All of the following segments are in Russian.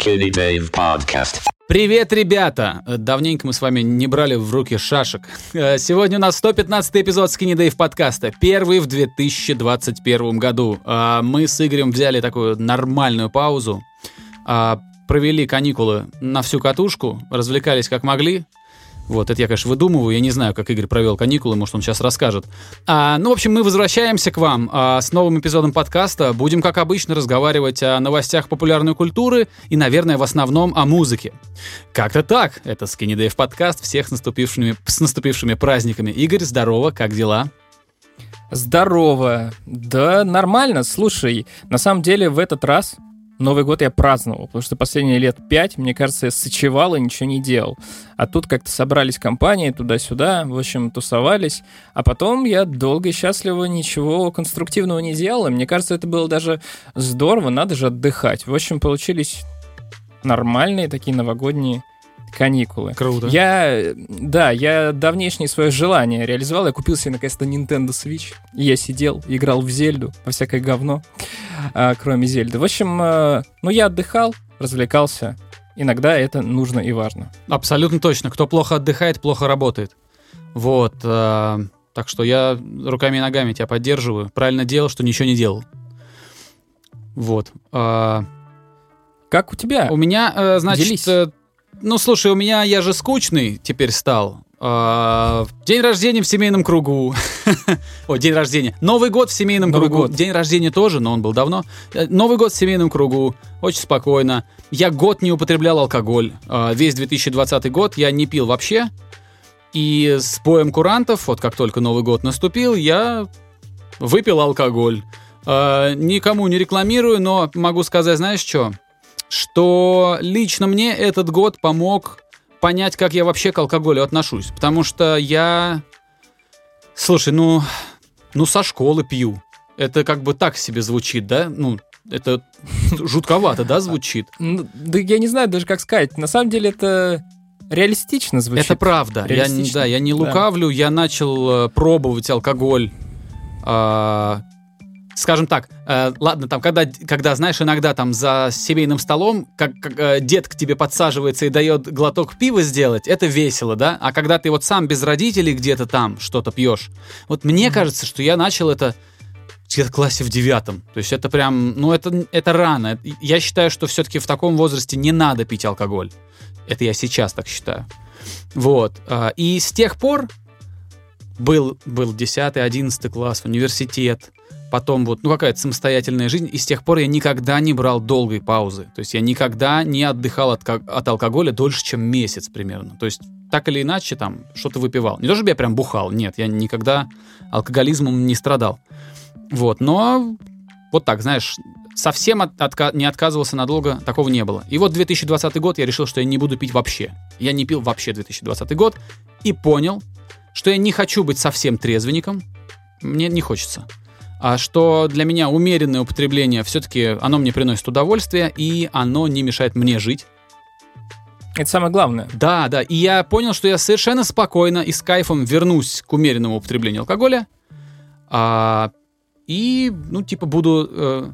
Skinny Dave Podcast. Привет, ребята! Давненько мы с вами не брали в руки шашек. Э, Сегодня у нас 115 эпизод Skinny Dave подкаста, первый в 2021 году. А Мы с Игорем взяли такую нормальную паузу, а, провели каникулы на всю катушку, развлекались как могли. Вот, это я, конечно, выдумываю, я не знаю, как Игорь провел каникулы, может, он сейчас расскажет. А, ну, в общем, мы возвращаемся к вам а, с новым эпизодом подкаста. Будем, как обычно, разговаривать о новостях популярной культуры и, наверное, в основном о музыке. Как-то так. Это Skinny подкаст. Всех с наступившими, с наступившими праздниками. Игорь, здорово, как дела? Здорово. Да, нормально. Слушай, на самом деле в этот раз Новый год я праздновал, потому что последние лет пять, мне кажется, я сочевал и ничего не делал. А тут как-то собрались компании туда-сюда, в общем, тусовались. А потом я долго и счастливо ничего конструктивного не делал. И мне кажется, это было даже здорово, надо же отдыхать. В общем, получились нормальные такие новогодние каникулы. Круто. Я, да, я давнешнее свое желание реализовал. Я купил себе наконец-то Nintendo Switch. И я сидел, играл в Зельду, во всякое говно, а, кроме Зельды. В общем, а, ну я отдыхал, развлекался. Иногда это нужно и важно. Абсолютно точно. Кто плохо отдыхает, плохо работает. Вот. а, так что я руками и ногами тебя поддерживаю. Правильно делал, что ничего не делал. Вот. а, Как у тебя? У меня, э, значит, Делись. Ну слушай, у меня я же скучный теперь стал. А, День рождения в семейном кругу. Ой, день рождения. Новый год в семейном Новый кругу. год. День рождения тоже, но он был давно. Э, Новый год в семейном кругу. Очень спокойно. Я год не употреблял алкоголь. А, Весь 2020 год я не пил вообще. И с боем курантов, вот как только Новый год наступил, я выпил алкоголь. А, Никому не рекламирую, но могу сказать, знаешь что? Что лично мне этот год помог понять, как я вообще к алкоголю отношусь. Потому что я... Слушай, ну... Ну, со школы пью. Это как бы так себе звучит, да? Ну, это жутковато, да, звучит? Ну, да я не знаю даже, как сказать. На самом деле это реалистично звучит. Это правда. Я, да, я не лукавлю, я начал э, пробовать алкоголь. Скажем так, э, ладно, там, когда, когда, знаешь, иногда там за семейным столом, как, как, э, дед к тебе подсаживается и дает глоток пива сделать, это весело, да? А когда ты вот сам без родителей где-то там что-то пьешь, вот мне кажется, что я начал это где-то в классе в девятом. То есть это прям, ну это, это рано. Я считаю, что все-таки в таком возрасте не надо пить алкоголь. Это я сейчас так считаю. Вот. а, И с тех пор был, был 10 11 класс, университет, потом вот, ну, какая-то самостоятельная жизнь, и с тех пор я никогда не брал долгой паузы. То есть я никогда не отдыхал от, от алкоголя дольше, чем месяц примерно. То есть так или иначе там что-то выпивал. Не то, чтобы я прям бухал, нет, я никогда алкоголизмом не страдал. Вот, но вот так, знаешь, совсем от- отка- не отказывался надолго, такого не было. И вот 2020 год я решил, что я не буду пить вообще. Я не пил вообще 2020 год и понял, что я не хочу быть совсем трезвенником, мне не хочется. А что для меня умеренное употребление все-таки оно мне приносит удовольствие, и оно не мешает мне жить. Это самое главное. Да, да. И я понял, что я совершенно спокойно и с кайфом вернусь к умеренному употреблению алкоголя. А, и, ну, типа, буду... э,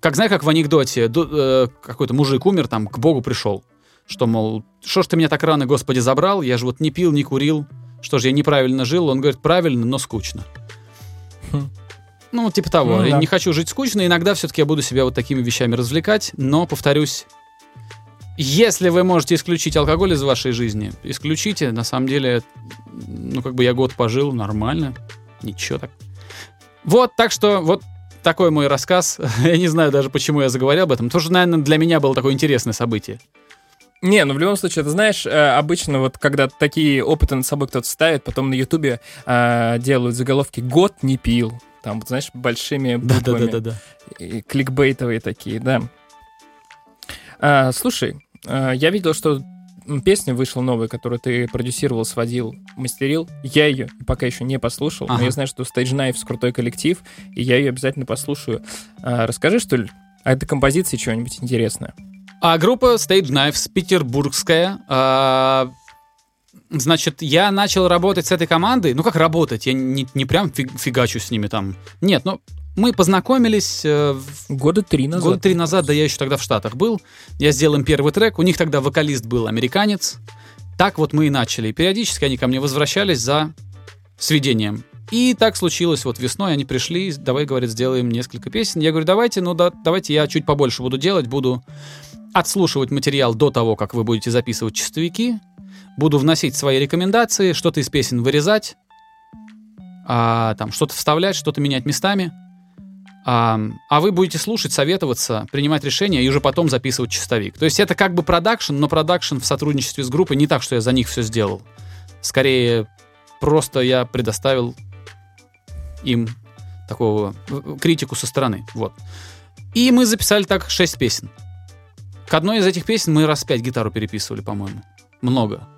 как, знаешь, как в анекдоте, э, какой-то мужик умер, там, к Богу пришел. Что, мол, что ж ты меня так рано, Господи, забрал? Я же вот не пил, не курил. Что же, я неправильно жил? Он говорит, правильно, но скучно. Ну, типа того. Ну, да. Не хочу жить скучно. Иногда все-таки я буду себя вот такими вещами развлекать. Но, повторюсь, если вы можете исключить алкоголь из вашей жизни, исключите. На самом деле, ну, как бы я год пожил, нормально. Ничего так. Вот, так что, вот такой мой рассказ. Я не знаю даже, почему я заговорил об этом. Тоже, наверное, для меня было такое интересное событие. Не, ну в любом случае, ты знаешь, э, обычно вот когда такие опыты над собой кто-то ставит, потом на Ютубе э, делают заголовки «Год не пил». Там, знаешь, большими буквами. Да-да-да. Кликбейтовые такие, да. А, слушай, а, я видел, что песня вышла новая, которую ты продюсировал, сводил, мастерил. Я ее пока еще не послушал, Ага. но я знаю, что Stage Knives крутой коллектив, и я ее обязательно послушаю. А, расскажи, что ли, о этой композиции чего-нибудь интересное. А группа Stage Knives петербургская. а, Значит, я начал работать с этой командой. Ну, как работать? Я не, не прям фиг- фигачу с ними там. Нет, ну, мы познакомились э, Года три назад. года три назад, да я еще тогда в Штатах был. Я сделал им первый трек, у них тогда вокалист был американец. Так вот мы и начали. И периодически они ко мне возвращались за сведением. И так случилось, вот весной они пришли, давай, говорят, сделаем несколько песен. Я говорю, давайте, ну да, давайте я чуть побольше буду делать, буду отслушивать материал до того, как вы будете записывать чистовики, буду вносить свои рекомендации, что-то из песен вырезать, а, там что-то вставлять, что-то менять местами. А, а вы будете слушать, советоваться, принимать решения и уже потом записывать чистовик. То есть это как бы продакшн, но продакшн в сотрудничестве с группой не так, что я за них все сделал. Скорее, просто я предоставил им такого э, критику со стороны. Вот. И мы записали так шесть песен. К одной из этих песен мы раз пять гитару переписывали, по-моему. Много.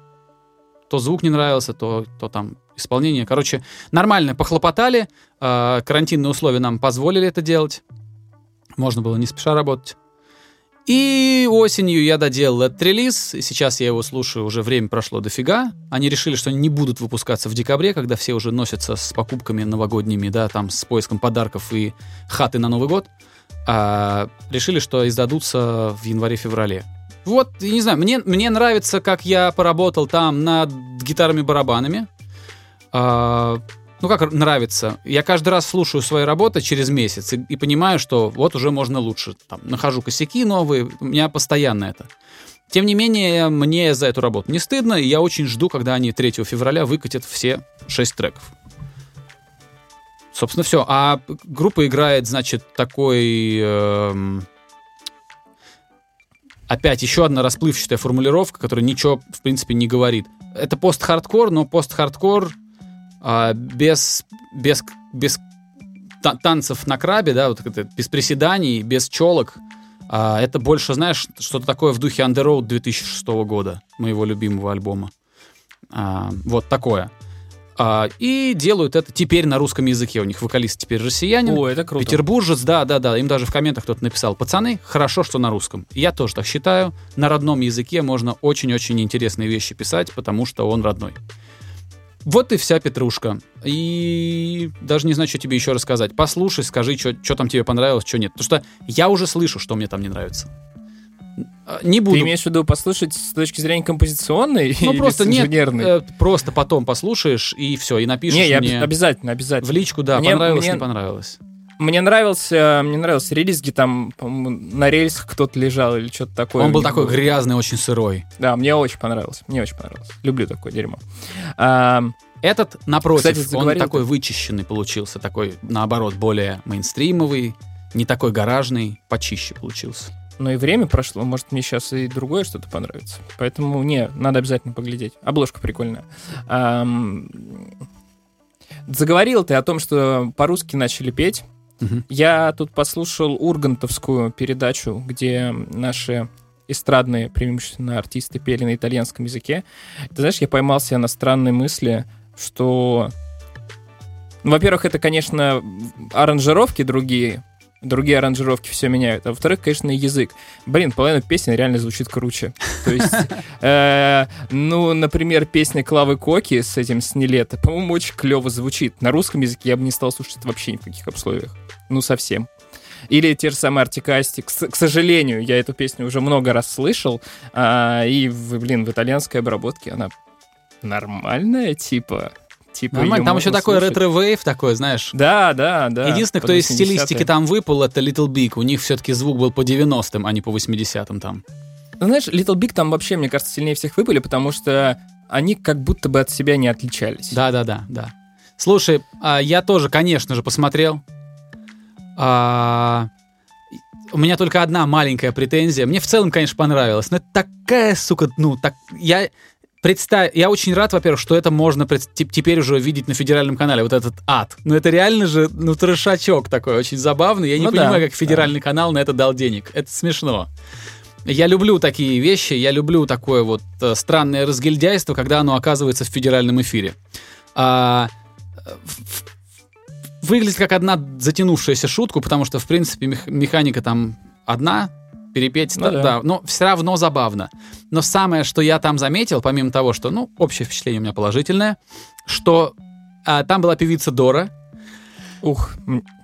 То звук не нравился, то, то там исполнение. Короче, нормально похлопотали. э, карантинные условия нам позволили это делать. Можно было не спеша работать. И осенью я доделал этот релиз, и сейчас я его слушаю, уже время прошло дофига. Они решили, что они не будут выпускаться в декабре, когда все уже носятся с покупками новогодними, да, там, с поиском подарков и хаты на Новый год. А решили, что издадутся в январе-феврале. Вот, не знаю, мне, мне нравится, как я поработал там над гитарами-барабанами. А, ну, как нравится. Я каждый раз слушаю свои работы через месяц и, и понимаю, что вот уже можно лучше. Там, нахожу косяки новые, у меня постоянно это. Тем не менее, мне за эту работу не стыдно, и я очень жду, когда они 3 февраля выкатят все 6 треков. Собственно, все. А группа играет, значит, такой... эм, Опять еще одна расплывчатая формулировка, которая ничего, в принципе, не говорит. Это пост-хардкор, но пост-хардкор а, без, без, без та- танцев на крабе, да, вот это, без приседаний, без челок. А, это больше, знаешь, что-то такое в духе Underworld 2006 года, моего любимого альбома. А, вот такое. А, и делают это теперь на русском языке. У них вокалист теперь россиянин. О, это круто. Петербуржец, да, да, да. Им даже в комментах кто-то написал, пацаны, хорошо, что на русском. Я тоже так считаю. На родном языке можно очень-очень интересные вещи писать, потому что он родной. Вот и вся петрушка. И даже не знаю, что тебе еще рассказать. Послушай, скажи, что там тебе понравилось, что нет. Потому что я уже слышу, что мне там не нравится. А, Не буду. Ты имеешь в виду послушать с точки зрения композиционной ну, или просто с нет, инженерной? э, просто потом послушаешь, и все, и напишешь не, я мне обе- обязательно, в обязательно. личку, да, Мне- понравилось, мне- не понравилось. Мне нравился, мне нравился релиз, где там, на рельсах кто-то лежал или что-то такое. Он был такой было. грязный, очень сырой. Да, мне очень понравился, мне очень понравилось. Люблю такое дерьмо. А, Этот, напротив, Кстати, он такой ты. вычищенный получился, такой, наоборот, более мейнстримовый, не такой гаражный, почище получился. Но и время прошло, может, мне сейчас и другое что-то понравится. Поэтому, не, надо обязательно поглядеть. Обложка прикольная. Заговорил ты о том, что по-русски начали петь. Мгм. Я тут послушал ургантовскую передачу, где наши эстрадные, преимущественно артисты, пели на итальянском языке. Ты знаешь, я поймался на странной мысли, что... Ну, во-первых, это, конечно, аранжировки другие, другие аранжировки все меняют. А во-вторых, конечно, язык. Блин, половина песни реально звучит круче. То есть, э, ну, например, песня Клавы Коки с этим с Нилетто, по-моему, очень клево звучит. На русском языке я бы не стал слушать это вообще ни в каких условиях. Ну, совсем. Или те же самые Artik & Asti. К, к сожалению, я эту песню уже много раз слышал. а, и, блин, в итальянской обработке она нормальная, типа. Типа Нормально. Там еще такой retrowave такой, знаешь. Да, да, да. Единственное, кто из 80-е. стилистики там выпал, это Little Big. У них все-таки звук был по 90-м, а не по 80-м там. Ну, знаешь, Little Big там вообще, мне кажется, сильнее всех выпали, потому что они как будто бы от себя не отличались. Да-да-да, да. Слушай, а, я тоже, конечно же, посмотрел. А, У меня только одна маленькая претензия. Мне в целом, конечно, понравилось, но это такая, сука, ну, так... Я представь, я очень рад, во-первых, что это можно пред- теп- теперь уже видеть на федеральном канале, вот этот ад. Ну, это реально же, ну, трешачок такой, очень забавный. Я не Ну да, понимаю, как да. федеральный канал на это дал денег. Это смешно. Я люблю такие вещи, я люблю такое вот э, странное разгильдяйство, когда оно оказывается в федеральном эфире. А, выглядит как одна затянувшаяся шутка, потому что, в принципе, мех- механика там одна, перепеть, Ну да, да. но все равно забавно. Но самое, что я там заметил, помимо того, что, ну, общее впечатление у меня положительное, что а, там была певица Дора, Ух,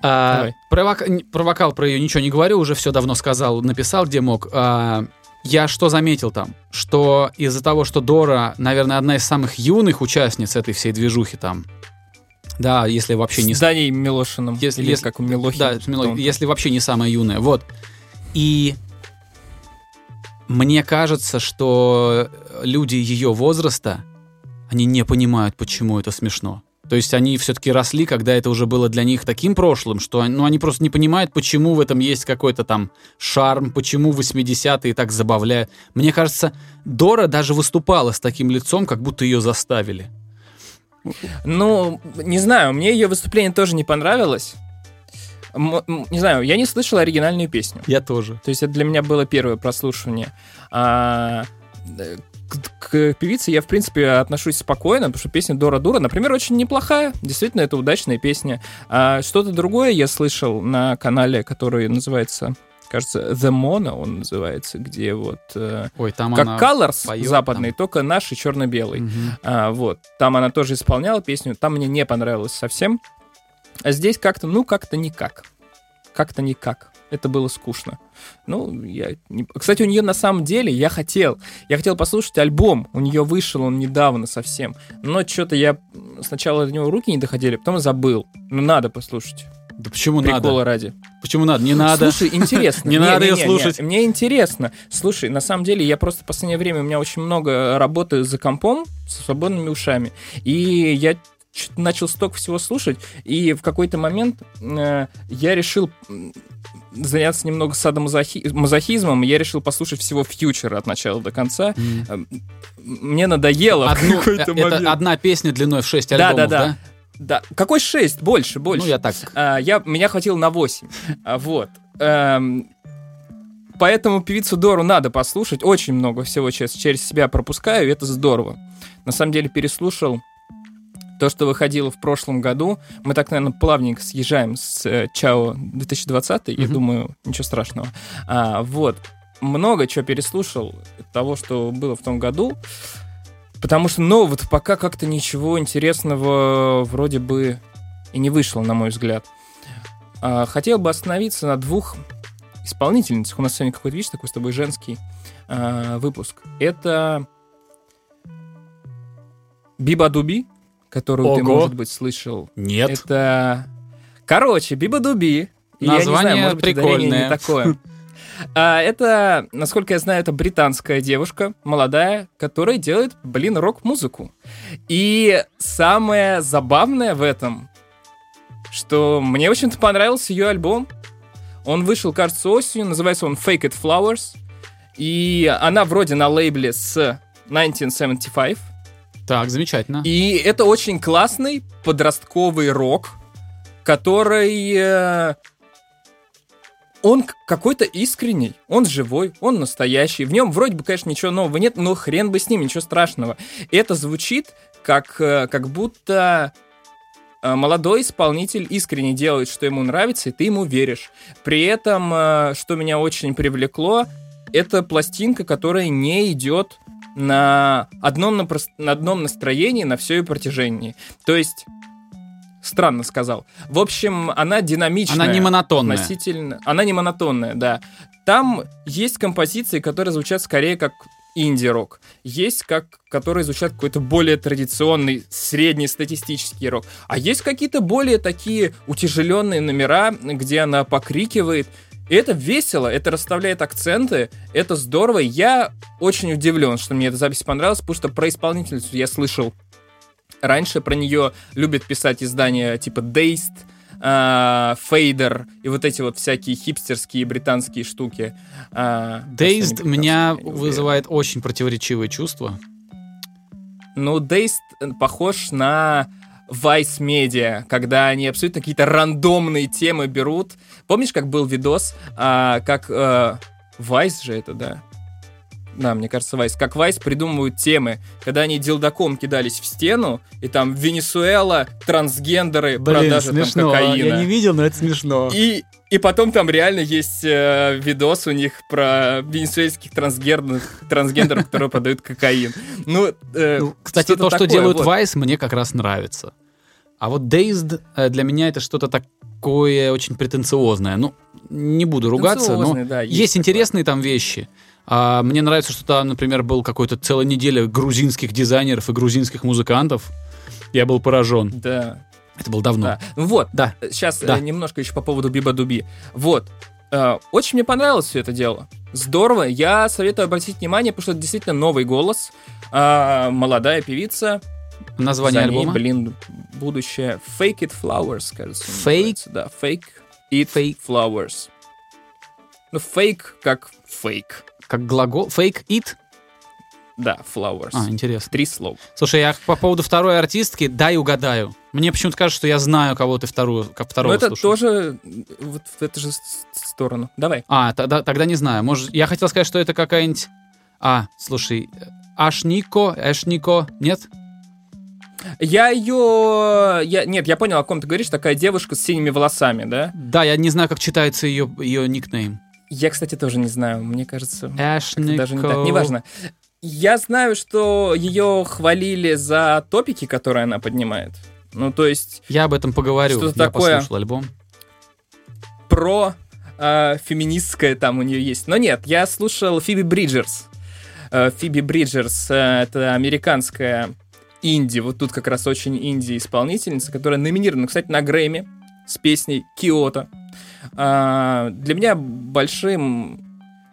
А, Давай. про, н- про вокал про ее ничего не говорю, уже все давно сказал, написал, где мог. А, я что заметил там? Что из-за того, что Дора, наверное, одна из самых юных участниц этой всей движухи там, да, если вообще не... с Даней Милошиным. Если- Или если- как у Милохина. Да, Мило- если вообще не самая юная, вот. И мне кажется, что люди ее возраста, они не понимают, почему это смешно. То есть они все-таки росли, когда это уже было для них таким прошлым, что ну, они просто не понимают, почему в этом есть какой-то там шарм, почему 80-е так забавляют. Мне кажется, Дора даже выступала с таким лицом, как будто ее заставили. Ну, не знаю, мне ее выступление тоже не понравилось. Не знаю, я не слышал оригинальную песню. Я тоже. То есть это для меня было первое прослушивание. А, э, к, к певице я, в принципе, отношусь спокойно, потому что песня Дора Дура, например, очень неплохая. Действительно, это удачная песня. А что-то другое я слышал на канале, который называется, кажется, The Mono он называется, где вот... э, Ой, там как она... Colors поёт западный, только наш и черно-белый. Мгм. А, вот. Там она тоже исполняла песню. Там мне не понравилось совсем. А здесь как-то, ну, как-то никак. Как-то никак. Это было скучно. Ну, я... не- Кстати, у нее на самом деле, я хотел, я хотел послушать альбом. У нее вышел он недавно совсем. Но что-то я сначала до него руки не доходили, потом забыл. Ну, надо послушать. Да почему Прикола надо? ради. Почему надо? Не надо. Слушай, интересно. Не надо её не, слушать. Мне интересно. Слушай, на самом деле, я просто в последнее время, у меня очень много работы за компом со свободными ушами. И я чё-то начал столько всего слушать, и в какой-то момент э, я решил заняться немного садомазохизмом, я решил послушать всего фьючера от начала до конца. М, Мне надоело Одну- э, это момент. одна песня длиной в 6 Да, альбомов, да, да? да. Да, какой 6? Больше, больше. Ну, я так. А, я, меня хватило на 8. А, вот. Эм, поэтому певицу Дору надо послушать. Очень много всего через, через себя пропускаю, и это здорово. На самом деле переслушал то, что выходило в прошлом году. Мы так, наверное, плавненько съезжаем с э, Чао 2020, я Мгм. думаю, ничего страшного. А, вот. Много чего переслушал того, что было в том году. Потому что нового-то пока как-то ничего интересного вроде бы и не вышло, на мой взгляд. А, хотел бы остановиться на двух исполнительницах. У нас сегодня какой-то, видишь, такой с тобой женский а, выпуск. Это Биба Которую ты, Ого. может быть, слышал. Нет. Это... Короче, Биба Дуби. И я не знаю, Название может быть, прикольное. не такое. А, это, насколько я знаю, это британская девушка, молодая, которая делает, блин, рок-музыку. И самое забавное в этом, что мне, общем-то, понравился ее альбом. Он вышел, кажется, осенью, называется он Fake It Flowers. И она вроде на лейбле с 1975. Так, замечательно. И это очень классный подростковый рок, который... э, он какой-то искренний, он живой, он настоящий. В нем вроде бы, конечно, ничего нового нет, но хрен бы с ним, ничего страшного. Это звучит как, э, как будто э, молодой исполнитель искренне делает, что ему нравится, и ты ему веришь. При этом, что меня очень привлекло, это пластинка, которая не идет на одном, напрос- на одном настроении на все ее протяжении. То есть, странно сказал. В общем, она динамичная. Она не монотонная. Относительно. Она не монотонная, да. Там есть композиции, которые звучат скорее как инди-рок. Есть, как, которые звучат какой-то более традиционный, среднестатистический рок. А есть какие-то более такие утяжеленные номера, где она покрикивает. И это весело, это расставляет акценты, это здорово. Я очень удивлен, что мне эта запись понравилась, потому что про исполнительницу я слышал раньше, про нее любят писать издания типа Dazed, а, Fader и вот эти вот всякие хипстерские британские штуки. А, Dazed меня вызывает очень противоречивые чувства. Ну, Dazed похож на Vice Media, когда они абсолютно какие-то рандомные темы берут. Помнишь, как был видос, а, как э, Vice же это, да? Да, мне кажется, Vice. Как Vice придумывают темы, когда они дилдаком кидались в стену, и там Венесуэла, трансгендеры, продажа там кокаина. видел, но это смешно. И, и потом там реально есть э, видос у них про венесуэльских трансгендеров, трансгендеров, которые продают кокаин. Ну, э, Ну, кстати, что-то то, что такое, делают вот. Vice, мне как раз нравится. А вот Dazed э, для меня это что-то такое очень претенциозное. Ну, не буду ругаться, но да, есть, есть интересные там вещи. А, мне нравится, что там, например, был какой-то целая неделя грузинских дизайнеров и грузинских музыкантов. Я был поражен. Да, Это было давно. да. Ну Вот, Да. сейчас Да. немножко еще по поводу Биба Дуби. Вот. Э, Очень мне понравилось все это дело. Здорово. Я советую обратить внимание, потому что это действительно новый голос. А, Молодая певица. Название За ней, альбома? блин, будущее. Fake It Flowers, кажется. Fake? Да, Fake It Fake. Flowers. Ну, фейк как фейк. Как глагол? Fake it? Да, flowers. А, интересно. Три слова. Слушай, я по поводу второй артистки, дай угадаю. Мне почему-то кажется, что я знаю, кого ты вторую, как второго Но это слушаешь. тоже вот в эту же сторону. Давай. А, тогда, тогда не знаю. Может, я хотел сказать, что это какая-нибудь... А, слушай, Ашнико, Эшнико, нет? Я ее... Я... Нет, я понял, о ком ты говоришь. Такая девушка с синими волосами, да? Да, я не знаю, как читается ее, ее никнейм. Я, кстати, тоже не знаю. Мне кажется, Эшнико. даже не так. Неважно. Я знаю, что ее хвалили за топики, которые она поднимает. Ну, то есть Я об этом поговорю. Что-то я такое. послушал альбом. про э, феминистское там у нее есть. Но нет, я слушал Фиби Бриджерс. Э, Фиби Бриджерс э, это американская инди, вот тут как раз очень инди-исполнительница, которая номинирована, кстати, на Грэмми с песней «Киото». А, для меня большим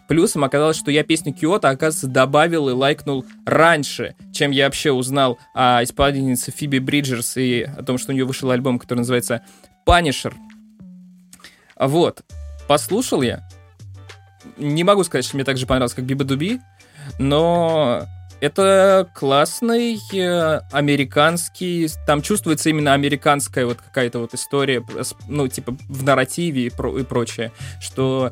плюсом оказалось, что я песню «Киото», оказывается, добавил и лайкнул раньше, чем я вообще узнал о исполнительнице Фиби Бриджерс и о том, что у нее вышел альбом, который называется «Панишер». Вот. Послушал я. Не могу сказать, что мне так же понравилось, как Биба Дуби, но это классный э, американский... Там чувствуется именно американская вот какая-то вот история, ну, типа в нарративе и, про- и прочее, что...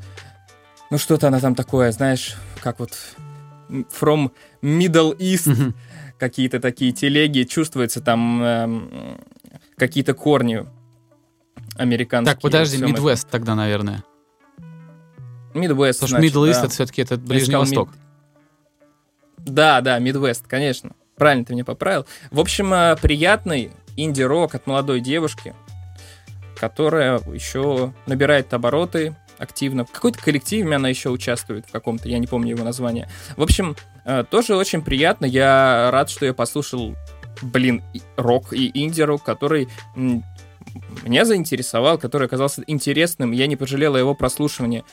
Ну, что-то она там такое, знаешь, как вот from Middle East, Мгм. какие-то такие телеги, чувствуется там эм, какие-то корни американские. Так, подожди, всем этом. Midwest тогда, наверное. Midwest, Потому значит, Middle East да. это все-таки это Ближний Восток. Да, да, Midwest, конечно. Правильно ты меня поправил. В общем, э, приятный инди-рок от молодой девушки, которая еще набирает обороты активно. В какой-то коллективе она еще участвует в каком-то, я не помню его название. В общем, э, тоже очень приятно. Я рад, что я послушал, блин, рок и инди-рок, который меня заинтересовал, который оказался интересным. Я не пожалел о его прослушивании.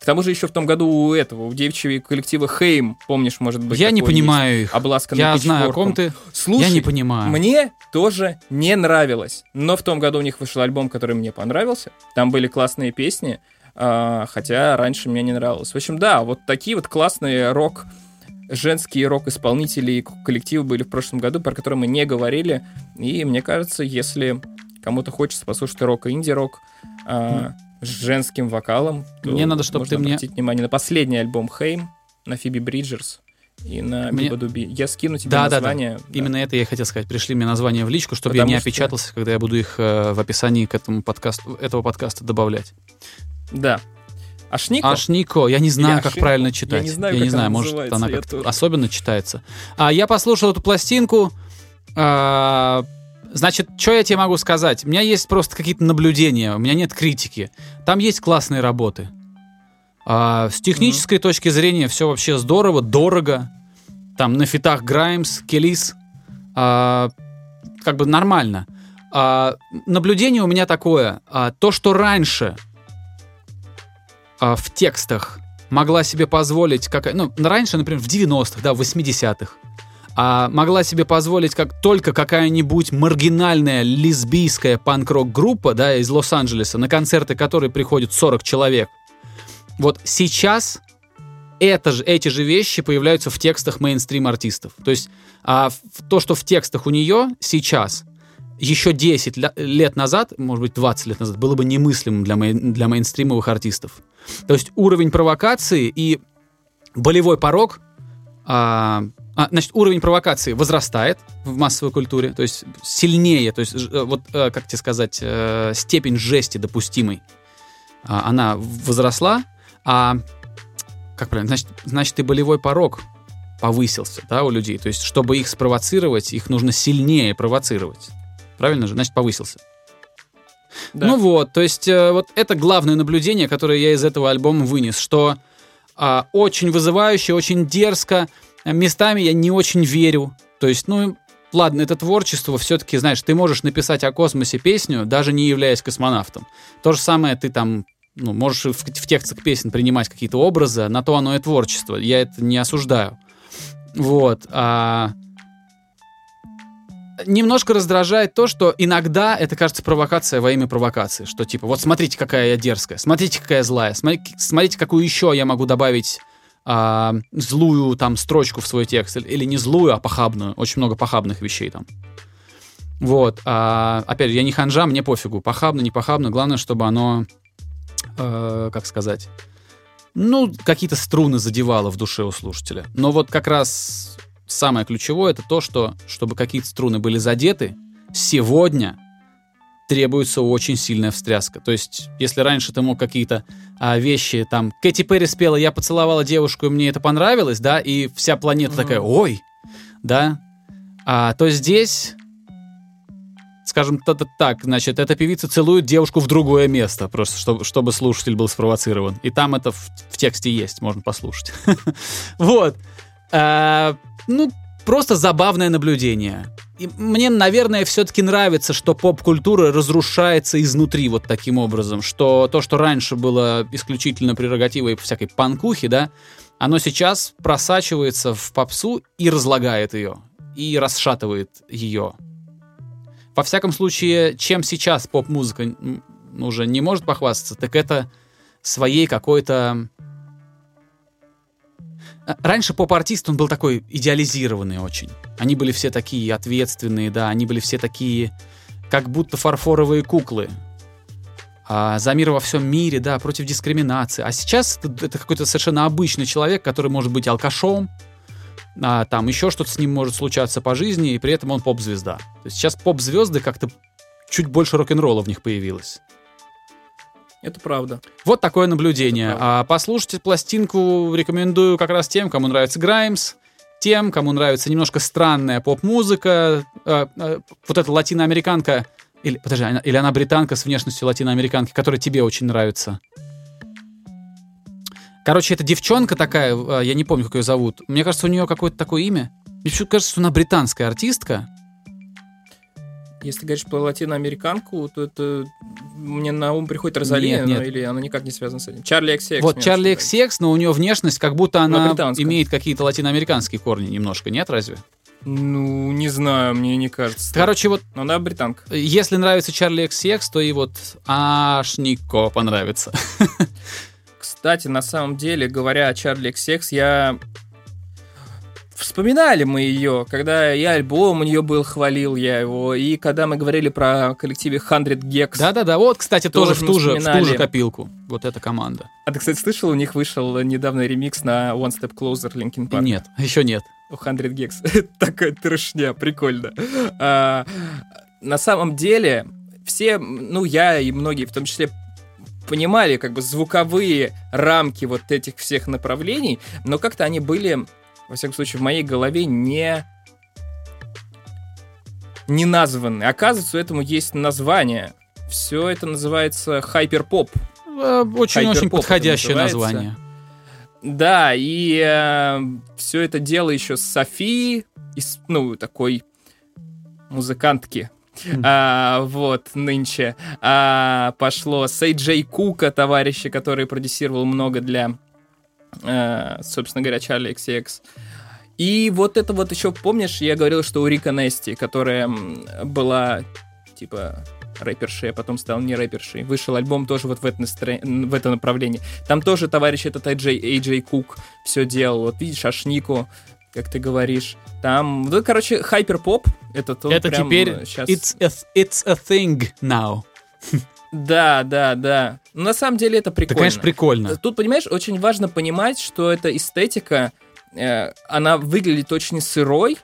К тому же еще в том году у этого, у девичьего коллектива Хейм, помнишь, может быть, Я не понимаю их. есть, обласканный Я знаю, о ком ты. Слушай, Я не понимаю. мне тоже не нравилось. Но в том году у них вышел альбом, который мне понравился. Там были классные песни, а, хотя раньше мне не нравилось. В общем, да, вот такие вот классные рок, женские рок-исполнители и коллективы были в прошлом году, про которые мы не говорили. И мне кажется, если кому-то хочется послушать рок и инди-рок а, с женским вокалом, Мне надо, чтоб можно ты мне- обратить внимание на последний альбом Хейм, на Фиби Бриджерс и на Мне- Биба Дуби. Я скину тебе Да, да, да. название. да. Именно это я и хотел сказать. Пришли мне названия в личку, чтобы Потому я не что- опечатался, когда я буду их э, в описании к этому подкасту, этого подкаста добавлять. Да. Ашнико? Ашнико, я не знаю, Или как Ашинко. правильно Я читать. не знаю, как она может, называется, она я как-то особенно читается. А я послушал эту пластинку. а, значит, что я тебе могу сказать? У меня есть просто какие-то наблюдения, у меня нет критики. Там есть классные работы. А, с технической точки зрения все вообще здорово, дорого. Там на фитах Граймс, Келис. А, как бы нормально. А, наблюдение у меня такое. А, то, что раньше а, в текстах могла себе позволить, как, ну, раньше, например, в 90-х, да, в 80-х, а, могла себе позволить как только какая-нибудь маргинальная лесбийская панк-рок группа, да, из Лос-Анджелеса, на концерты которой приходит 40 человек. Вот сейчас это же, эти же вещи появляются в текстах мейнстрим-артистов. То есть а, то, что в текстах у нее сейчас, еще 10 ля- лет назад, может быть, 20 лет назад, было бы немыслимым для, мей- для мейнстримовых артистов. То есть уровень провокации и болевой порог, а, а, значит, уровень провокации возрастает в массовой культуре, то есть сильнее, то есть э, вот, э, как тебе сказать, э, степень жести допустимой, а, она возросла, а как правильно, значит, значит и болевой порог повысился, да, у людей. То есть, чтобы их спровоцировать, их нужно сильнее провоцировать. Правильно же? Значит, повысился. Да. Ну вот, то есть вот это главное наблюдение, которое я из этого альбома вынес, что а, очень вызывающе, очень дерзко, местами я не очень верю. То есть, ну, ладно, это творчество, все-таки, знаешь, ты можешь написать о космосе песню, даже не являясь космонавтом. То же самое ты там ну, можешь в, в текстах песен принимать какие-то образы, на то оно и творчество. Я это не осуждаю. Вот. А... Немножко раздражает то, что иногда это кажется провокация во имя провокации. Что типа, вот смотрите, какая я дерзкая, смотрите, какая злая, смотрите, смотрите какую еще я могу добавить а, злую там строчку в свой текст. Или не злую, а похабную. Очень много похабных вещей там. Вот. А, опять же, я не ханжа, мне пофигу. Похабно, не похабно. Главное, чтобы оно, э, как сказать, ну, какие-то струны задевало в душе у слушателя. Но вот как раз самое ключевое это то, что чтобы какие-то струны были задеты, сегодня требуется очень сильная встряска. То есть, если раньше ты мог какие-то а, вещи, там, Кэти Перри спела «Я поцеловала девушку, и мне это понравилось», да, и вся планета mm-hmm. такая «Ой!», да, а, то здесь, скажем т- т- так, значит, эта певица целует девушку в другое место, просто чтобы, чтобы слушатель был спровоцирован. И там это в, в тексте есть, можно послушать. Вот. А, ну, просто забавное наблюдение. И мне, наверное, все-таки нравится, что поп-культура разрушается изнутри вот таким образом, что то, что раньше было исключительно прерогативой всякой панкухи, да, оно сейчас просачивается в попсу и разлагает ее, и расшатывает ее. Во всяком случае, чем сейчас поп-музыка уже не может похвастаться, так это своей какой-то раньше поп-артист, он был такой идеализированный очень. Они были все такие ответственные, да, они были все такие, как будто фарфоровые куклы. А, за мир во всем мире, да, против дискриминации. А сейчас это, это какой-то совершенно обычный человек, который может быть алкашом, а, там еще что-то с ним может случаться по жизни, и при этом он поп-звезда. То есть сейчас поп-звезды как-то чуть больше рок-н-ролла в них появилось. Это правда. Вот такое наблюдение. А послушайте пластинку рекомендую как раз тем, кому нравится Граймс, тем, кому нравится немножко странная поп-музыка, э, э, вот эта латиноамериканка, или, подожди, она, или она британка с внешностью латиноамериканки, которая тебе очень нравится. Короче, эта девчонка такая, э, я не помню, как ее зовут. Мне кажется, у нее какое-то такое имя. Мне кажется, что она британская артистка. Если говоришь про латиноамериканку, то это мне на ум приходит Розалия, нет, нет. или она никак не связана с этим. Чарли XX. Вот Чарли XX, но у нее внешность, как будто она имеет какие-то латиноамериканские корни немножко, нет, разве? Ну, не знаю, мне не кажется. Короче, вот... Но она британка. Если нравится Чарли XX, то и вот Ашнико понравится. Кстати, на самом деле, говоря о Чарли XX, я вспоминали мы ее, когда и альбом у нее был, хвалил я его, и когда мы говорили про коллективе 100 Gex. Да-да-да, вот, кстати, тоже, тоже в, ту же, в ту же копилку, вот эта команда. А ты, кстати, слышал, у них вышел недавно ремикс на One Step Closer Linkin Park? Нет, еще нет. У 100 Gex. Такая трешня, прикольно. А, на самом деле, все, ну, я и многие, в том числе, понимали как бы звуковые рамки вот этих всех направлений, но как-то они были во всяком случае, в моей голове не не названы. Оказывается, у этому есть название. Все это называется хайперпоп. Очень-очень подходящее название. Да, и э, все это дело еще с Софией, из, ну, такой музыкантки, mm. а, вот, нынче, а, пошло с Джей Кука, товарища, который продюсировал много для Э, собственно говоря, Чарли XX. И вот это вот еще, помнишь, я говорил, что у Рика Нести, которая была, типа, рэпершей, а потом стал не рэпершей. Вышел альбом тоже вот в это, настро... в это направление. Там тоже товарищ этот AJ, AJ Кук все делал. Вот видишь, Ашнику, как ты говоришь. Там, ну, короче, хайперпоп. Это, это теперь сейчас... it's, a, it's a thing now. Да, да, да. На самом деле это прикольно. Это, конечно, прикольно. Тут, понимаешь, очень важно понимать, что эта эстетика, э, она выглядит очень сырой,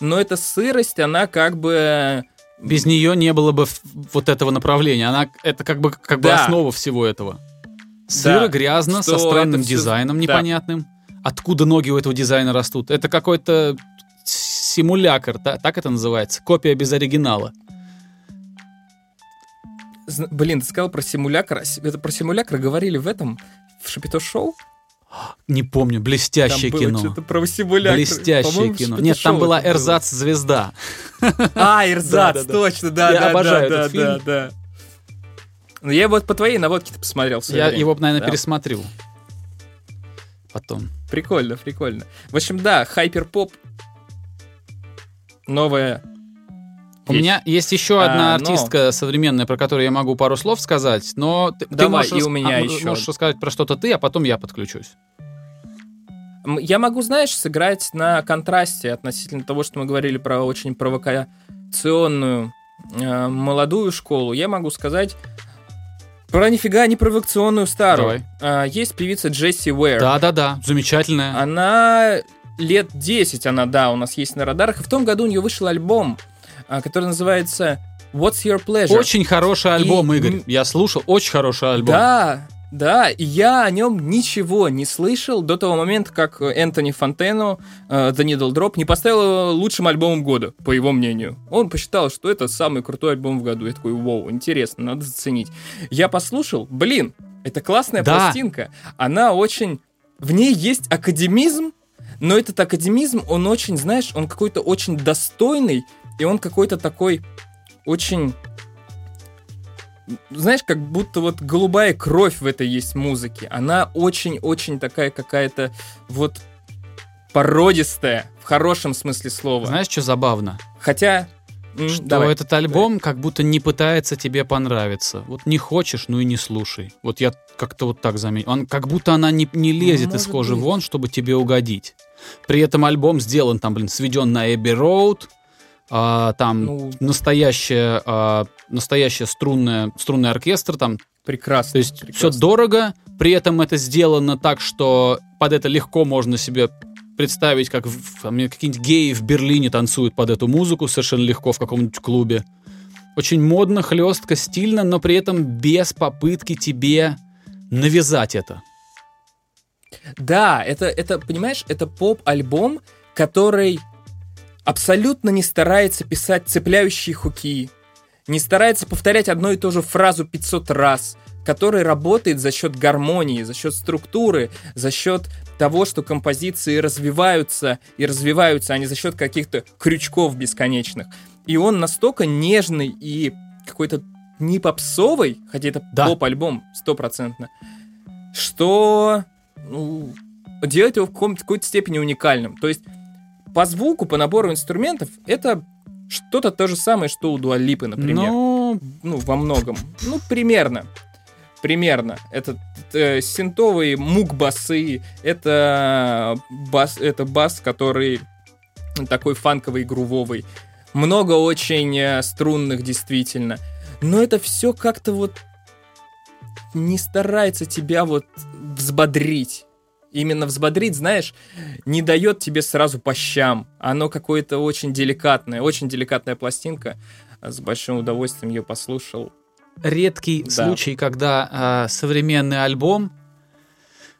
но эта сырость, она как бы... Без нее не было бы вот этого направления. Она это как бы как да. бы основа всего этого. Сыро, да. грязно, что со странным все... дизайном непонятным. Да. Откуда ноги у этого дизайна растут? Это какой-то симулякр, так это называется, копия без оригинала. Блин, ты сказал про симулятор. Это про симулятор говорили в этом, в Шапито Шоу? Не помню, блестящее Там было кино. что-то про симулятор. Блестящее кино. Нет, там была это было. Эрзац-звезда. А, Да-да-да. точно, да, Я да, обожаю да, этот фильм. да. Ну, я вот по твоей наводке-то посмотрел. Я его, наверное, пересмотрю. Потом. Прикольно, прикольно. В общем, да, хайперпоп. Новая. У меня есть еще одна А, но- артистка современная, про которую я могу пару слов сказать, но ты, ты Давай, можешь, и у меня а, еще. можешь рассказать про что-то ты, а потом я подключусь. Я могу, знаешь, сыграть на контрасте относительно того, что мы говорили про очень провокационную э, молодую школу. Я могу сказать про нифига не провокационную старую. А, есть певица Джесси Уэр. Да-да-да, замечательная. Она лет 10, она, да, у нас есть на радарах. И в том году у нее вышел альбом, а, который называется What's Your Pleasure? Очень хороший альбом, И- Игорь. Я слушал, очень хороший альбом. Да, да, и я о нем ничего не слышал до того момента, как Энтони Фонтено э, The Needle Drop не поставил его лучшим альбомом года, по его мнению. Он посчитал, что это самый крутой альбом в году. Я такой, вау, интересно, надо заценить. Я послушал, блин, это классная Да. пластинка. Она очень... В ней есть академизм, но этот академизм, он очень, знаешь, он какой-то очень достойный, и он какой-то такой очень знаешь, как будто вот голубая кровь в этой есть музыке. Она очень-очень такая какая-то вот породистая, в хорошем смысле слова. Знаешь, что забавно? Хотя... Что давай. этот альбом как будто не пытается тебе понравиться. Вот не хочешь, ну и не слушай. Вот я как-то вот так заметил. Он, как будто она не, не лезет из Может кожи быть. вон, чтобы тебе угодить. При этом альбом сделан там, блин, сведен на Эбби Роуд. А, там Ну, настоящая, а, настоящая струнная, струнный оркестр там. прекрасно. То есть все прекрасно. дорого, при этом это сделано так, что под это легко можно себе представить, как какие-нибудь геи в Берлине танцуют под эту музыку совершенно легко в каком-нибудь клубе. Очень модно, хлестко, стильно, но при этом без попытки тебе навязать это. Да, это, это, понимаешь, это поп-альбом, который абсолютно не старается писать цепляющие хуки, не старается повторять одну и ту же фразу 500 раз, который работает за счет гармонии, за счет структуры, за счет того, что композиции развиваются и развиваются, а не за счет каких-то крючков бесконечных. И он настолько нежный и какой-то не попсовый, хотя это Да. поп-альбом стопроцентно, что ну, делает его в какой-то степени уникальным. То есть по звуку, по набору инструментов, это что-то то же самое, что у Дуалипы, например. Ну, Ну, во многом. Ну, примерно. Примерно. Это э, синтовые мук-басы, это бас, это бас, который такой фанковый, грувовый. Много очень э, струнных, действительно. Но это все как-то вот не старается тебя вот взбодрить. Именно взбодрить, знаешь, не дает тебе сразу по щам. Оно какое-то очень деликатное, очень деликатная пластинка. С большим удовольствием ее послушал. редкий Да. случай, когда а, современный альбом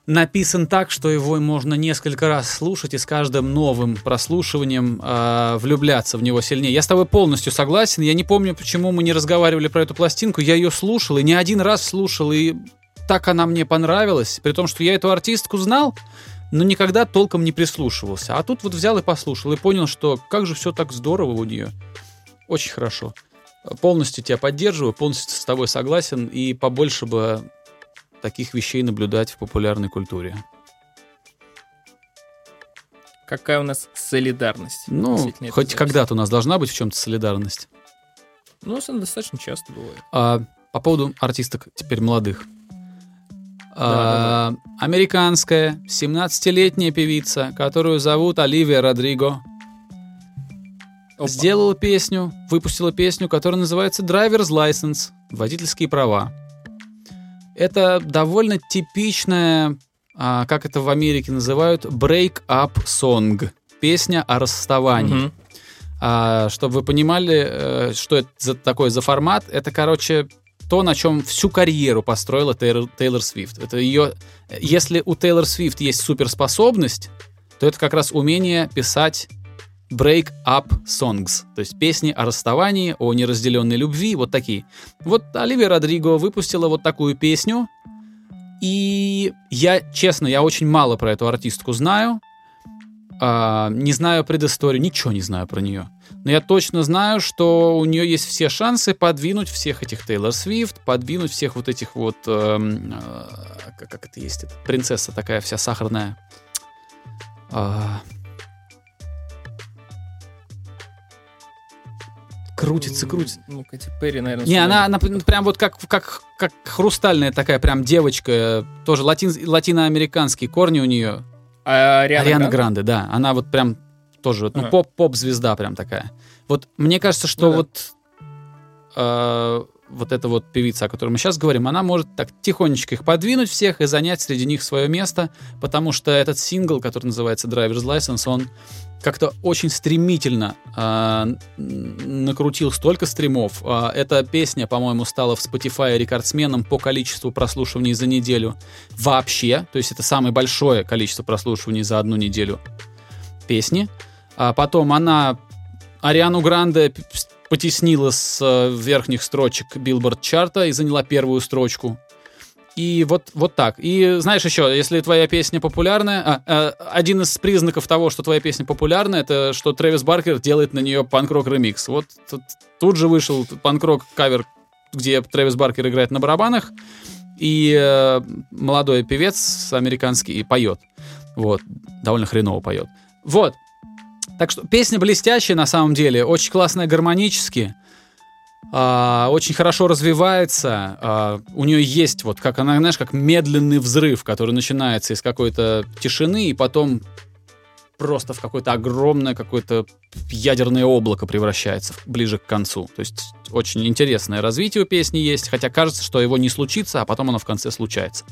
написан так, что его можно несколько раз слушать и с каждым новым прослушиванием а, влюбляться в него сильнее. Я с тобой полностью согласен. Я не помню, почему мы не разговаривали про эту пластинку. Я ее слушал и не один раз слушал, и так она мне понравилась. При том, что я эту артистку знал, но никогда толком не прислушивался. А тут вот взял и послушал, и понял, что как же все так здорово у нее. Очень хорошо. Полностью тебя поддерживаю, полностью с тобой согласен, и побольше бы таких вещей наблюдать в популярной культуре. Какая у нас солидарность. Ну, хоть когда-то у нас должна быть в чем-то солидарность. Ну, она достаточно часто бывает. А, по поводу артисток теперь молодых. А, американская 17-летняя певица, которую зовут Оливия Родриго, Опа. сделала песню, выпустила песню, которая называется Driver's License, водительские права. Это довольно типичная, а, как это в Америке называют, break-up song, песня о расставании. Мгм. А, чтобы вы понимали, э, что это за, такое за формат, это, короче, то, на чем всю карьеру построила Тейлор, Тейлор Свифт. Это ее... Если у Тейлор Свифт есть суперспособность, то это как раз умение писать break-up songs, то есть песни о расставании, о неразделенной любви, вот такие. Вот Оливия Родриго выпустила вот такую песню, и я, честно, я очень мало про эту артистку знаю, а, не знаю предысторию, ничего не знаю про нее. Но я точно знаю, что у нее есть все шансы подвинуть всех этих Тейлор Свифт, подвинуть всех вот этих вот... Э, э, как, как это есть? Это принцесса такая вся сахарная. Э, крутится, крутится. Ну, Кэти Перри, наверное. Не, она, она прям вот как, как, как хрустальная такая прям девочка, тоже латин, латиноамериканские корни у нее. А Ариана, Ариана Гранде? Гранде, да. Она вот прям тоже, ну, Ага. поп, поп-звезда прям такая. Вот мне кажется, что Ну да. вот э, вот эта вот певица, о которой мы сейчас говорим, она может так тихонечко их подвинуть всех и занять среди них свое место, потому что этот сингл, который называется Driver's License, он как-то очень стремительно э, накрутил столько стримов. Э, эта песня, по-моему, стала в Spotify рекордсменом по количеству прослушиваний за неделю вообще. То есть это самое большое количество прослушиваний за одну неделю песни. А потом она Ариану Гранде потеснила с э, верхних строчек Билборд чарта и заняла первую строчку. И вот, вот так. И знаешь еще, если твоя песня популярная, а, э, один из признаков того, что твоя песня популярна, это что Трэвис Баркер делает на нее панк-рок ремикс. Вот тут, тут же вышел панк-рок кавер, где Трэвис Баркер играет на барабанах, и э, молодой певец американский поет. Вот, довольно хреново поет. Вот. Так что песня блестящая на самом деле, очень классная гармонически, а, очень хорошо развивается. а, у нее есть вот, как она, знаешь, как медленный взрыв, который начинается из какой-то тишины и потом просто в какое-то огромное какое-то ядерное облако превращается ближе к концу. То есть очень интересное развитие у песни есть, хотя кажется, что его не случится, а потом оно в конце случается.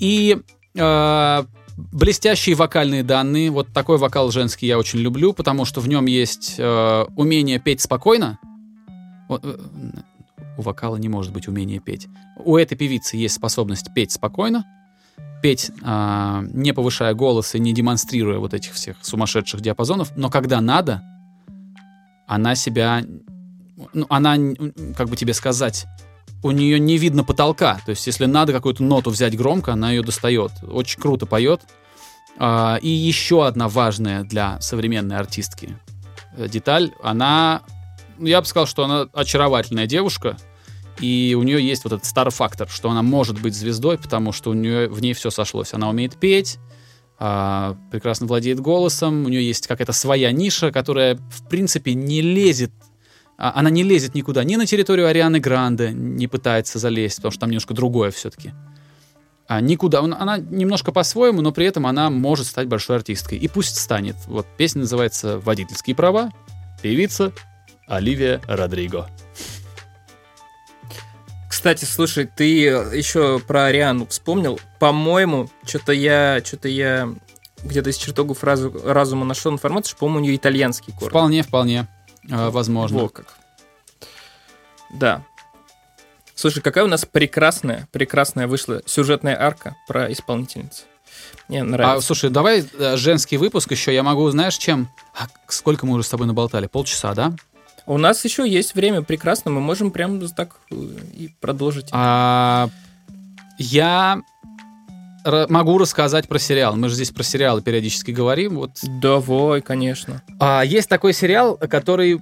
И э, блестящие вокальные данные. Вот такой вокал женский я очень люблю, потому что в нем есть э, умение петь спокойно. Э, У вокала не может быть умения петь. У этой певицы есть способность петь спокойно, петь, а, не повышая голос и не демонстрируя вот этих всех сумасшедших диапазонов, но когда надо, она себя, ну, она, как бы тебе сказать, у нее не видно потолка. То есть, если надо какую-то ноту взять громко, она ее достает. Очень круто поет. А, И еще одна важная для современной артистки э, деталь. Она, ну, я бы сказал, что она очаровательная девушка. И у нее есть вот этот стар-фактор, что она может быть звездой, потому что у нее в ней все сошлось. Она умеет петь, а, прекрасно владеет голосом, у нее есть какая-то своя ниша, которая, в принципе, не лезет она не лезет никуда, ни на территорию Арианы Гранде не пытается залезть, потому что там немножко другое все-таки. А никуда. Он- Она немножко по-своему, но при этом она может стать большой артисткой. И пусть станет. Вот песня называется «Водительские права». Певица Оливия Родриго. Кстати, слушай, ты еще про Ариану вспомнил. По-моему, что-то я, что-то я где-то из чертогов разу- разума нашел информацию, что, по-моему, у нее итальянский корень. Вполне, вполне э, возможно. Во как. Да. Слушай, какая у нас прекрасная, прекрасная вышла сюжетная арка про исполнительницу. Мне А, нравится. слушай, давай э, женский выпуск еще. Я могу, знаешь, чем? А, сколько мы уже с тобой наболтали? Полчаса, да? У нас еще есть время прекрасно, мы можем прям так э, и продолжить. А, я могу рассказать про сериал. Мы же здесь про сериалы периодически говорим. Вот Давай, конечно. А, есть такой сериал, который,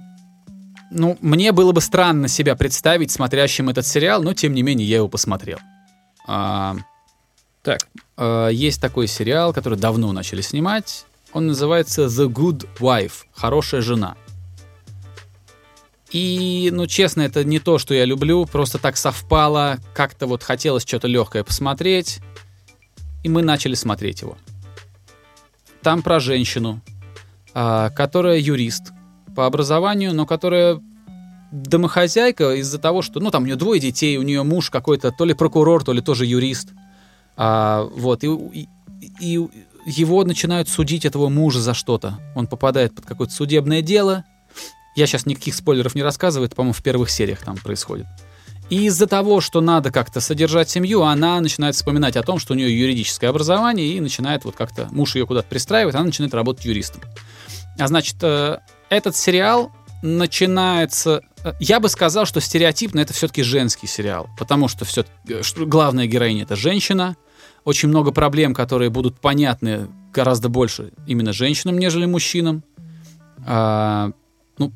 ну, мне было бы странно себя представить смотрящим этот сериал, но тем не менее я его посмотрел. А, Так, а, есть такой сериал, который давно начали снимать. Он называется The Good Wife, хорошая жена. И, ну, честно, это не то, что я люблю, просто так совпало, как-то вот хотелось что-то легкое посмотреть, и мы начали смотреть его. Там про женщину, а, которая юрист по образованию, но которая домохозяйка из-за того, что, ну, там у нее двое детей, у нее муж какой-то то ли прокурор, то ли тоже юрист. А, вот, и, и- и его начинают судить, этого мужа, за что-то. Он попадает под какое-то судебное дело. Я сейчас никаких спойлеров не рассказываю, это, по-моему, в первых сериях там происходит. И из-за того, что надо как-то содержать семью, она начинает вспоминать о том, что у нее юридическое образование, и начинает вот как-то, муж ее куда-то пристраивает, она начинает работать юристом. А значит, э, этот сериал начинается... э, Я бы сказал, что стереотипно это все-таки женский сериал, потому что все главная героиня это женщина. Очень много проблем, которые будут понятны гораздо больше именно женщинам, нежели мужчинам. А, ну,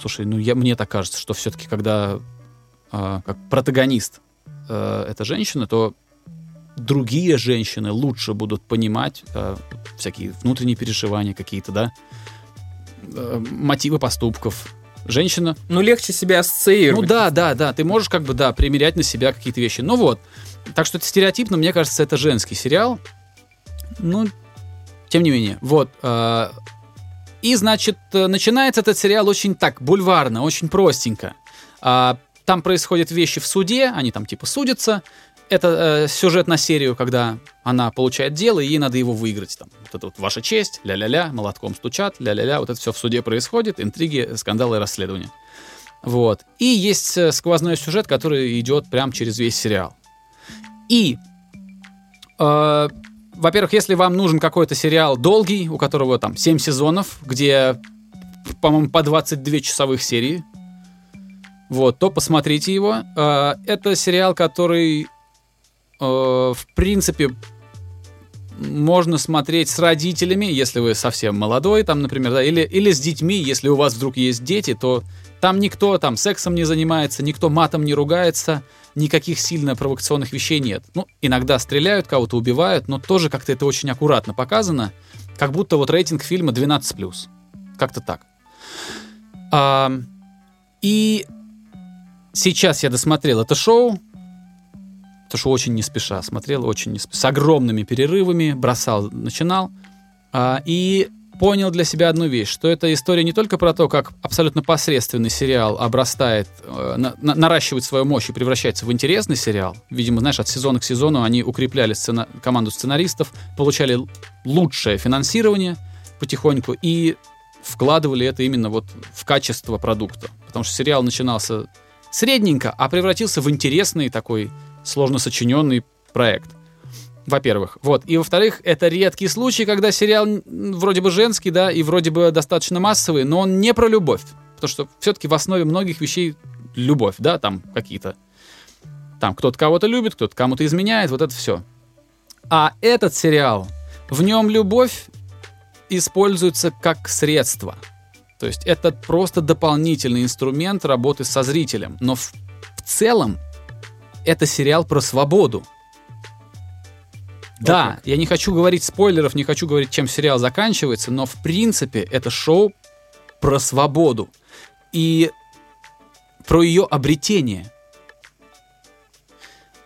слушай, ну я, мне так кажется, что все-таки когда а, как протагонист э, эта женщина, то другие женщины лучше будут понимать э, всякие внутренние переживания какие-то, да, э, мотивы поступков. Женщина, Ну, легче себя ну ассоциировать. да, да, да, ты можешь как бы, да, примерять на себя какие-то вещи. Ну вот, так что это стереотипно, мне кажется, это женский сериал. Ну, тем не менее, вот. э, И, значит, э, начинается этот сериал очень так, бульварно, очень простенько. А, Там происходят вещи в суде, они там типа судятся. Это э, сюжет на серию, когда она получает дело, и ей надо его выиграть. Там, вот это вот ваша честь, ля-ля-ля, молотком стучат, ля-ля-ля. Вот это все в суде происходит, интриги, скандалы расследования. Вот. И есть э, сквозной сюжет, который идет прям через весь сериал. И, э, во-первых, если вам нужен какой-то сериал долгий, у которого там 7 сезонов, где, по-моему, по 22 часовых серии, вот, то посмотрите его. Э, это сериал, который, э, в принципе, можно смотреть с родителями, если вы совсем молодой, там, например, да, или, или с детьми, если у вас вдруг есть дети, то там никто там сексом не занимается, никто матом не ругается, никаких сильно провокационных вещей нет. Ну, иногда стреляют, кого-то убивают, но тоже как-то это очень аккуратно показано, как будто вот рейтинг фильма 12+. Как-то так. А, и сейчас я досмотрел это шоу, это шоу очень не спеша смотрел, очень не спеша, с огромными перерывами, бросал, начинал, а, и понял для себя одну вещь, что это история не только про то, как абсолютно посредственный сериал обрастает, э, на- на- наращивает свою мощь и превращается в интересный сериал. Видимо, знаешь, от сезона к сезону они укрепляли сцена- команду сценаристов, получали лучшее финансирование потихоньку и вкладывали это именно вот в качество продукта. Потому что сериал начинался средненько, а превратился в интересный такой сложно сочиненный проект. Во-первых. Вот. И во-вторых, это редкий случай, когда сериал вроде бы женский, да, и вроде бы достаточно массовый, но он не про любовь. Потому что все-таки в основе многих вещей любовь, да, там какие-то. Там кто-то кого-то любит, кто-то кому-то изменяет, вот это все. А этот сериал, в нем любовь используется как средство. То есть это просто дополнительный инструмент работы со зрителем. Но в, в целом это сериал про свободу. Да, как. я не хочу говорить спойлеров, не хочу говорить, чем сериал заканчивается, но в принципе это шоу про свободу и про ее обретение.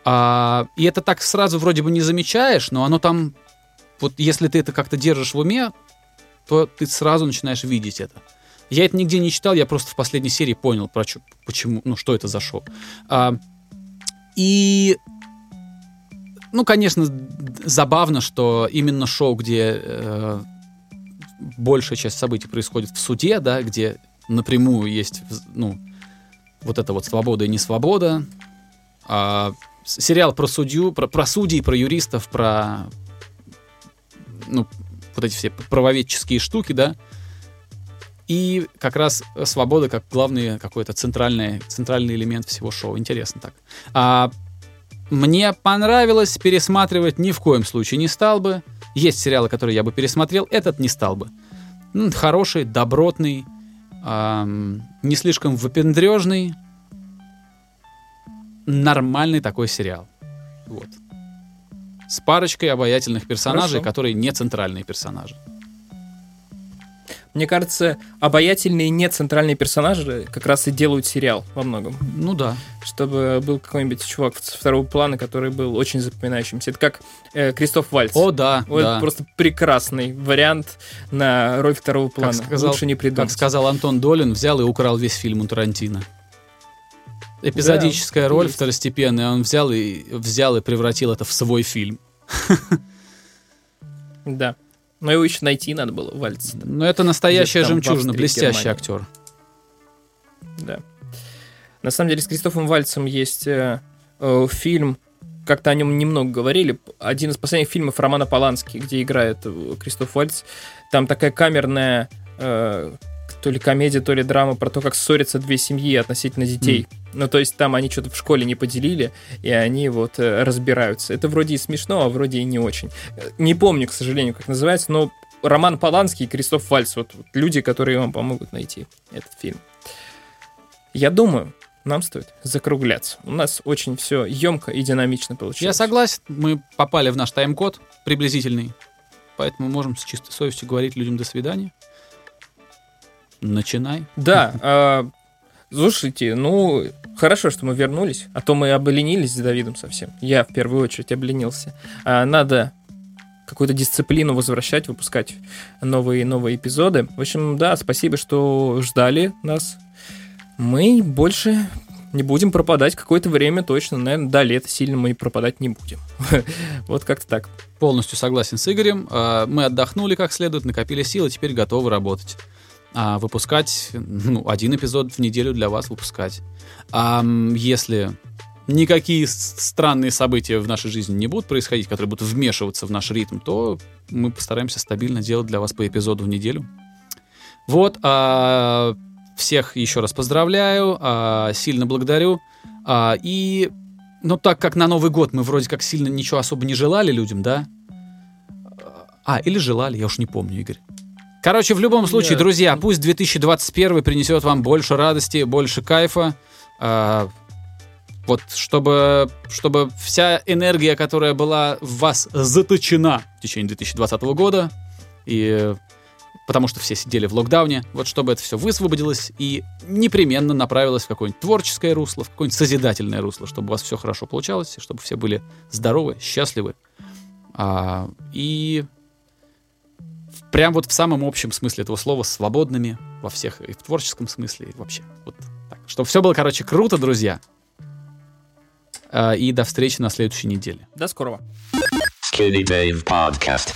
А, и это так сразу вроде бы не замечаешь, но оно там, вот если ты это как-то держишь в уме, то ты сразу начинаешь видеть это. Я это нигде не читал, я просто в последней серии понял, про чё- почему, ну что это за шоу. А, и, ну, конечно, забавно, что именно шоу, где э, большая часть событий происходит в суде, да, где напрямую есть, ну, вот это вот свобода и несвобода. А, сериал про судью, про, про судей, про юристов, про, ну, вот эти все правоведческие штуки, да, и как раз свобода как главный какой-то центральный, центральный элемент всего шоу. Интересно так. А, мне понравилось пересматривать ни в коем случае не стал бы. Есть сериалы, которые я бы пересмотрел, этот не стал бы. М, Хороший, добротный, ам, не слишком выпендрежный, нормальный такой сериал. Вот. С парочкой обаятельных персонажей, Хорошо. которые не центральные персонажи. Мне кажется, обаятельные не центральные персонажи как раз и делают сериал во многом. Ну да. Чтобы был какой-нибудь чувак второго плана, который был очень запоминающимся. Это как э, Кристоф Вальц. О, да, Вот да. просто прекрасный вариант на роль второго плана. сказал- Лучше не придумать. Как сказал Антон Долин, взял и украл весь фильм у Тарантино. Эпизодическая Да, роль есть. второстепенная, он взял и взял и превратил это в свой фильм. Да. Но его еще найти надо было, Вальц. Но это настоящая жемчужина, блестящий Германии. актер. Да. На самом деле с Кристофом Вальцем есть э, э, фильм как-то о нем немного говорили. Один из последних фильмов Романа Полански, где играет э, Кристоф Вальц, там такая камерная э, то ли комедия, то ли драма про то, как ссорятся две семьи относительно детей. Mm. Ну, то есть там они что-то в школе не поделили, и они вот э, разбираются. Это вроде и смешно, а вроде и не очень. Не помню, к сожалению, как называется, но Роман Поланский и Кристоф Вальц, вот, вот люди, которые вам помогут найти этот фильм. Я думаю, нам стоит закругляться. У нас очень все емко и динамично получилось. Я согласен, мы попали в наш тайм-код приблизительный, поэтому можем с чистой совестью говорить людям до свидания. Начинай. Да, э, слушайте, ну, хорошо, что мы вернулись, а то мы обленились с Давидом совсем. Я в первую очередь обленился. А, надо какую-то дисциплину возвращать, выпускать новые новые эпизоды. В общем, да, спасибо, что ждали нас. Мы больше не будем пропадать какое-то время точно. Наверное, до лета сильно мы пропадать не будем. вот как-то так. Полностью согласен с Игорем. А, мы отдохнули как следует, накопили силы, теперь готовы работать а, выпускать ну, один эпизод в неделю для вас выпускать. А если никакие странные события в нашей жизни не будут происходить, которые будут вмешиваться в наш ритм, то мы постараемся стабильно делать для вас по эпизоду в неделю. Вот, а, всех еще раз поздравляю, а, сильно благодарю. А, и, ну, так как на Новый год мы вроде как сильно ничего особо не желали людям, да? А, или желали, я уж не помню, Игорь. Короче, в любом случае, Нет. друзья, пусть 2021 принесет вам больше радости, больше кайфа. Э, вот, чтобы, чтобы вся энергия, которая была в вас заточена в течение 2020 года, и потому что все сидели в локдауне, вот чтобы это все высвободилось и непременно направилось в какое-нибудь творческое русло, в какое-нибудь созидательное русло, чтобы у вас все хорошо получалось, чтобы все были здоровы, счастливы. А, и прям вот в самом общем смысле этого слова свободными во всех, и в творческом смысле, и вообще. Вот так. Чтобы все было, короче, круто, друзья. А, и до встречи на следующей неделе. До скорого. Skinny Dave Podcast.